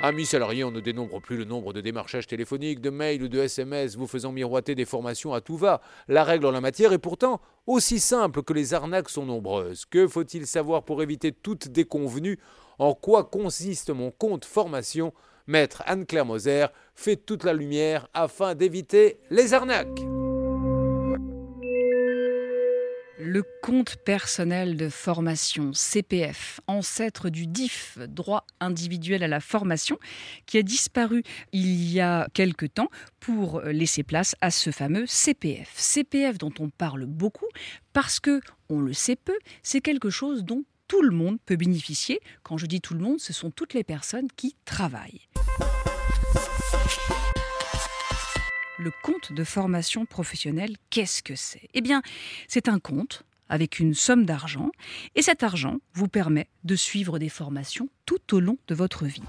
Amis salariés, on ne dénombre plus le nombre de démarchages téléphoniques, de mails ou de SMS vous faisant miroiter des formations à tout va. La règle en la matière est pourtant aussi simple que les arnaques sont nombreuses. Que faut-il savoir pour éviter toute déconvenue? En quoi consiste mon compte formation? Maître Anne-Claire Moser fait toute la lumière afin d'éviter les arnaques. Le compte personnel de formation, CPF, ancêtre du DIF, droit individuel à la formation, qui a disparu il y a quelque temps pour laisser place à ce fameux CPF. CPF dont on parle beaucoup parce que, on le sait peu, c'est quelque chose dont tout le monde peut bénéficier. Quand je dis tout le monde, ce sont toutes les personnes qui travaillent. Le compte de formation professionnelle, qu'est-ce que c'est? Eh bien, c'est un compte avec une somme d'argent et cet argent vous permet de suivre des formations tout au long de votre vie.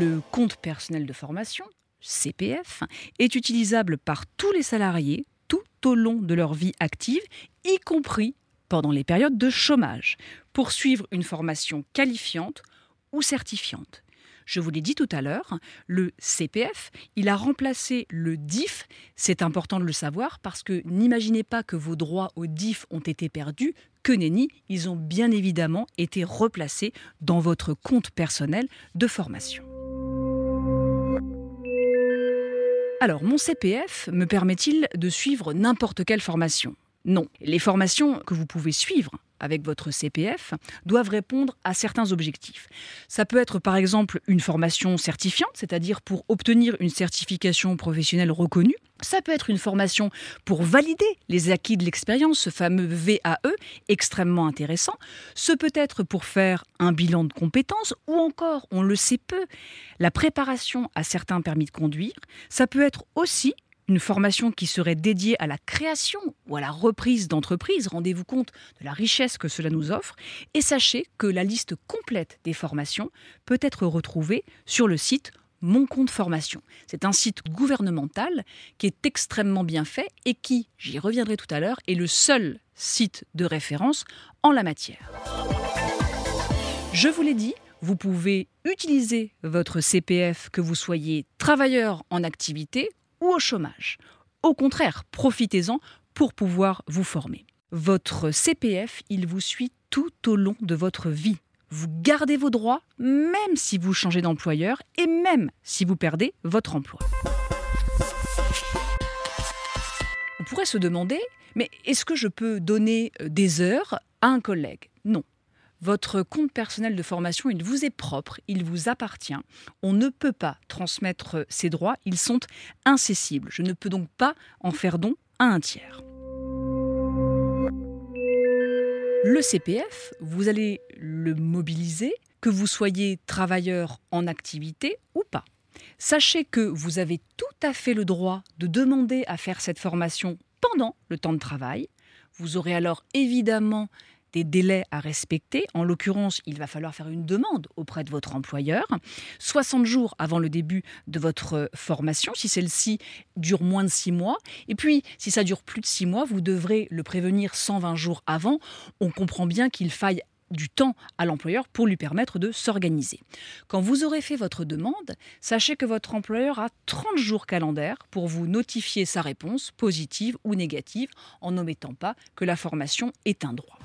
Le compte personnel de formation, CPF, est utilisable par tous les salariés tout au long de leur vie active, y compris pendant les périodes de chômage, pour suivre une formation qualifiante ou certifiante. Je vous l'ai dit tout à l'heure, le CPF, il a remplacé le DIF. C'est important de le savoir parce que n'imaginez pas que vos droits au DIF ont été perdus. Que nenni, ils ont bien évidemment été replacés dans votre compte personnel de formation. Alors, mon CPF me permet-il de suivre n'importe quelle formation? Non. Les formations que vous pouvez suivre avec votre CPF doivent répondre à certains objectifs. Ça peut être par exemple une formation certifiante, c'est-à-dire pour obtenir une certification professionnelle reconnue. Ça peut être une formation pour valider les acquis de l'expérience, ce fameux VAE, extrêmement intéressant. Ce peut être pour faire un bilan de compétences ou encore, on le sait peu, la préparation à certains permis de conduire. Ça peut être aussi une formation qui serait dédiée à la création ou à la reprise d'entreprise. Rendez-vous compte de la richesse que cela nous offre. Et sachez que la liste complète des formations peut être retrouvée sur le site mon compte formation. C'est un site gouvernemental qui est extrêmement bien fait et qui, j'y reviendrai tout à l'heure, est le seul site de référence en la matière. Je vous l'ai dit, vous pouvez utiliser votre CPF que vous soyez travailleur en activité ou au chômage. Au contraire, profitez-en pour pouvoir vous former. Votre CPF, il vous suit tout au long de votre vie. Vous gardez vos droits même si vous changez d'employeur et même si vous perdez votre emploi. On pourrait se demander, mais est-ce que je peux donner euh, des heures à un collègue? Non. Votre compte personnel de formation, il vous est propre, il vous appartient. On ne peut pas transmettre ces droits, ils sont incessibles. Je ne peux donc pas en faire don à un tiers. Le CPF, vous allez le mobiliser, que vous soyez travailleur en activité ou pas. Sachez que vous avez tout à fait le droit de demander à faire cette formation pendant le temps de travail. Vous aurez alors évidemment des délais à respecter. En l'occurrence, il va falloir faire une demande auprès de votre employeur, 60 jours avant le début de votre formation, si celle-ci dure moins de 6 mois. Et puis, si ça dure plus de 6 mois, vous devrez le prévenir 120 jours avant. On comprend bien qu'il faille du temps à l'employeur pour lui permettre de s'organiser. Quand vous aurez fait votre demande, sachez que votre employeur a 30 jours calendaires pour vous notifier sa réponse, positive ou négative, en n'omettant pas que la formation est un droit.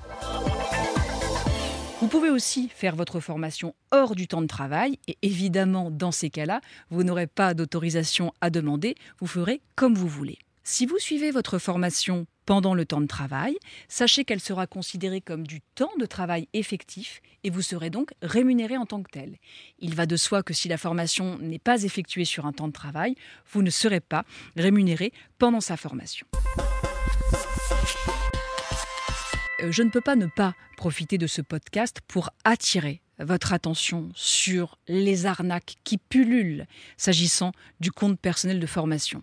Vous pouvez aussi faire votre formation hors du temps de travail et évidemment dans ces cas-là, vous n'aurez pas d'autorisation à demander, vous ferez comme vous voulez. Si vous suivez votre formation pendant le temps de travail, sachez qu'elle sera considérée comme du temps de travail effectif et vous serez donc rémunéré en tant que tel. Il va de soi que si la formation n'est pas effectuée sur un temps de travail, vous ne serez pas rémunéré pendant sa formation. Euh, je ne peux pas ne pas profiter de ce podcast pour attirer votre attention sur les arnaques qui pullulent s'agissant du compte personnel de formation.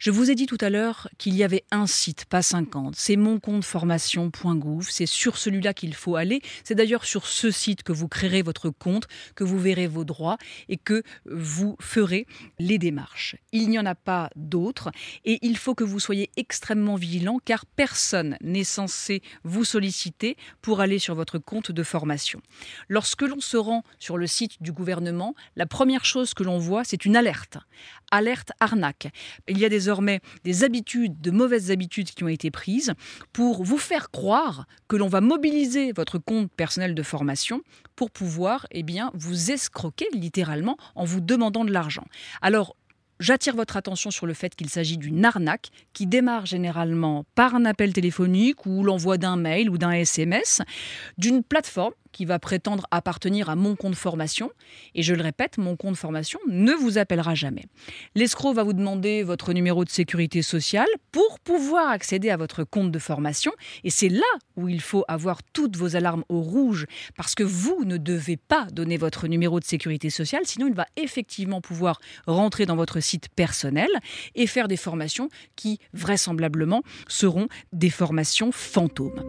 Je vous ai dit tout à l'heure qu'il y avait un site, pas 50. C'est moncompteformation.gouv. C'est sur celui-là qu'il faut aller. C'est d'ailleurs sur ce site que vous créerez votre compte, que vous verrez vos droits et que vous ferez les démarches. Il n'y en a pas d'autres et il faut que vous soyez extrêmement vigilant car personne n'est censé vous solliciter pour aller sur votre compte de formation. Lorsque l'on se rend sur le site du gouvernement, la première chose que l'on voit, c'est une alerte. Alerte arnaque. Il y a désormais des habitudes, de mauvaises habitudes qui ont été prises pour vous faire croire que l'on va mobiliser votre compte personnel de formation pour pouvoir eh bien, vous escroquer littéralement en vous demandant de l'argent. Alors, J'attire votre attention sur le fait qu'il s'agit d'une arnaque qui démarre généralement par un appel téléphonique ou l'envoi d'un mail ou d'un SMS d'une plateforme qui va prétendre appartenir à mon compte formation. Et je le répète, mon compte formation ne vous appellera jamais. L'escroc va vous demander votre numéro de sécurité sociale pour pouvoir accéder à votre compte de formation. Et c'est là où il faut avoir toutes vos alarmes au rouge, parce que vous ne devez pas donner votre numéro de sécurité sociale, sinon il va effectivement pouvoir rentrer dans votre site personnel et faire des formations qui, vraisemblablement, seront des formations fantômes.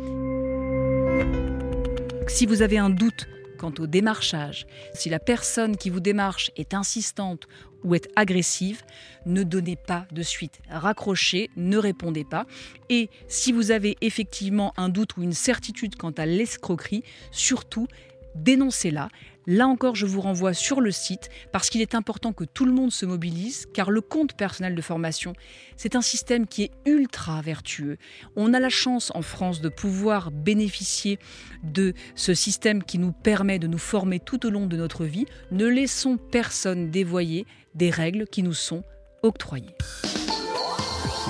Si vous avez un doute quant au démarchage, si la personne qui vous démarche est insistante ou est agressive, ne donnez pas de suite. Raccrochez, ne répondez pas. Et si vous avez effectivement un doute ou une certitude quant à l'escroquerie, surtout dénoncez-la. Là encore, je vous renvoie sur le site parce qu'il est important que tout le monde se mobilise, car le compte personnel de formation, c'est un système qui est ultra vertueux. On a la chance en France de pouvoir bénéficier de ce système qui nous permet de nous former tout au long de notre vie. Ne laissons personne dévoyer des règles qui nous sont octroyées.